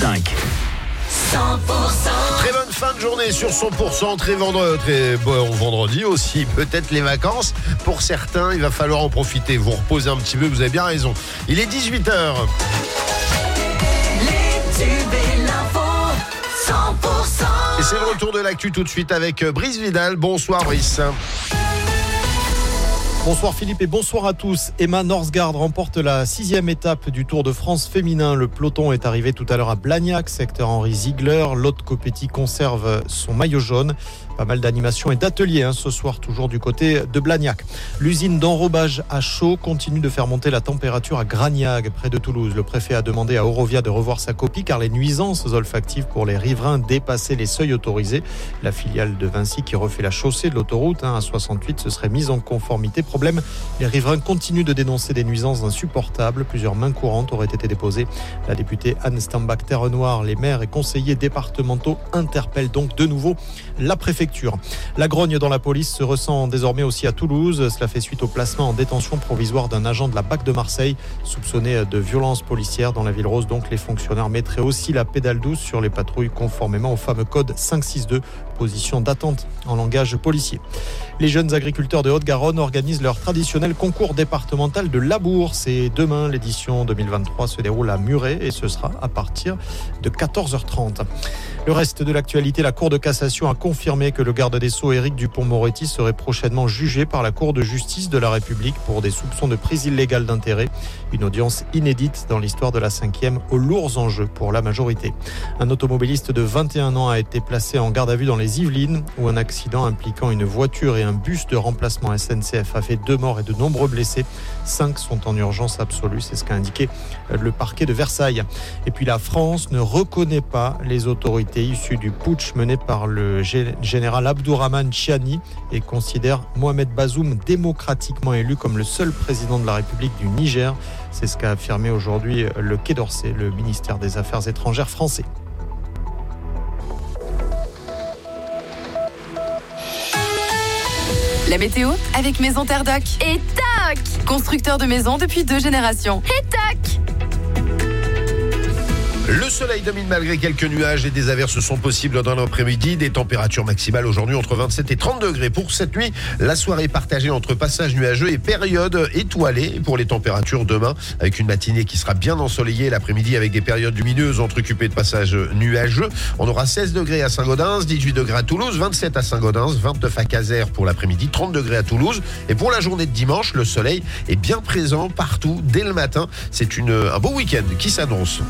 5. 100% Très bonne fin de journée sur 100%, très vendredi, très bon vendredi aussi, peut-être les vacances. Pour certains, il va falloir en profiter, vous reposer un petit peu, vous avez bien raison. Il est 18h. Les tubes et l'info 100% Et c'est le retour de l'actu tout de suite avec Brice Vidal. Bonsoir Brice. Bonsoir Philippe et bonsoir à tous. Emma Norsgaard remporte la sixième étape du Tour de France féminin. Le peloton est arrivé tout à l'heure à Blagnac, secteur Henri Ziegler. Lotte Copetti conserve son maillot jaune. Pas mal d'animations et d'ateliers hein, ce soir, toujours du côté de Blagnac. L'usine d'enrobage à chaud continue de faire monter la température à Gragnag, près de Toulouse. Le préfet a demandé à Eurovia de revoir sa copie car les nuisances olfactives pour les riverains dépassaient les seuils autorisés. La filiale de Vinci qui refait la chaussée de l'autoroute hein, à 68 se serait mise en conformité. Les riverains continuent de dénoncer des nuisances insupportables. Plusieurs mains courantes auraient été déposées. La députée Anne Stambach Terre Noire, les maires et conseillers départementaux interpellent donc de nouveau la préfecture. La grogne dans la police se ressent désormais aussi à Toulouse. Cela fait suite au placement en détention provisoire d'un agent de la BAC de Marseille soupçonné de violence policière dans la ville rose. Donc les fonctionnaires mettraient aussi la pédale douce sur les patrouilles conformément au fameux code 562, position d'attente en langage policier. Les jeunes agriculteurs de Haute-Garonne organisent leur traditionnel concours départemental de labour. C'est demain, l'édition 2023 se déroule à Muret et ce sera à partir de 14h30. Le reste de l'actualité, la Cour de cassation a confirmé que le garde des Sceaux Éric Dupont-Moretti serait prochainement jugé par la Cour de justice de la République pour des soupçons de prise illégale d'intérêt. Une audience inédite dans l'histoire de la cinquième aux lourds enjeux pour la majorité. Un automobiliste de 21 ans a été placé en garde à vue dans les Yvelines où un accident impliquant une voiture et un bus de remplacement SNCF a fait deux morts et de nombreux blessés. Cinq sont en urgence absolue, c'est ce qu'a indiqué le parquet de Versailles. Et puis la France ne reconnaît pas les autorités issues du putsch mené par le général Abdourahman Chiani et considère Mohamed Bazoum démocratiquement élu comme le seul président de la République du Niger. C'est ce qu'a affirmé aujourd'hui le Quai d'Orsay, le ministère des Affaires étrangères français. La météo avec Maison Terre Doc. Et tac Constructeur de maisons depuis deux générations. Et tac Le soleil domine malgré quelques nuages et des averses sont possibles dans l'après-midi. Des températures maximales aujourd'hui entre 27 et 30 degrés. Pour cette nuit, la soirée partagée entre passages nuageux et période étoilée pour les températures demain, avec une matinée qui sera bien ensoleillée l'après-midi avec des périodes lumineuses entrecoupées de passages nuageux. On aura 16 degrés à Saint-Gaudens, 18 degrés à Toulouse, 27 à Saint-Gaudens, 29 à Caser pour l'après-midi, 30 degrés à Toulouse. Et pour la journée de dimanche, le soleil est bien présent partout dès le matin. C'est un beau week-end qui s'annonce.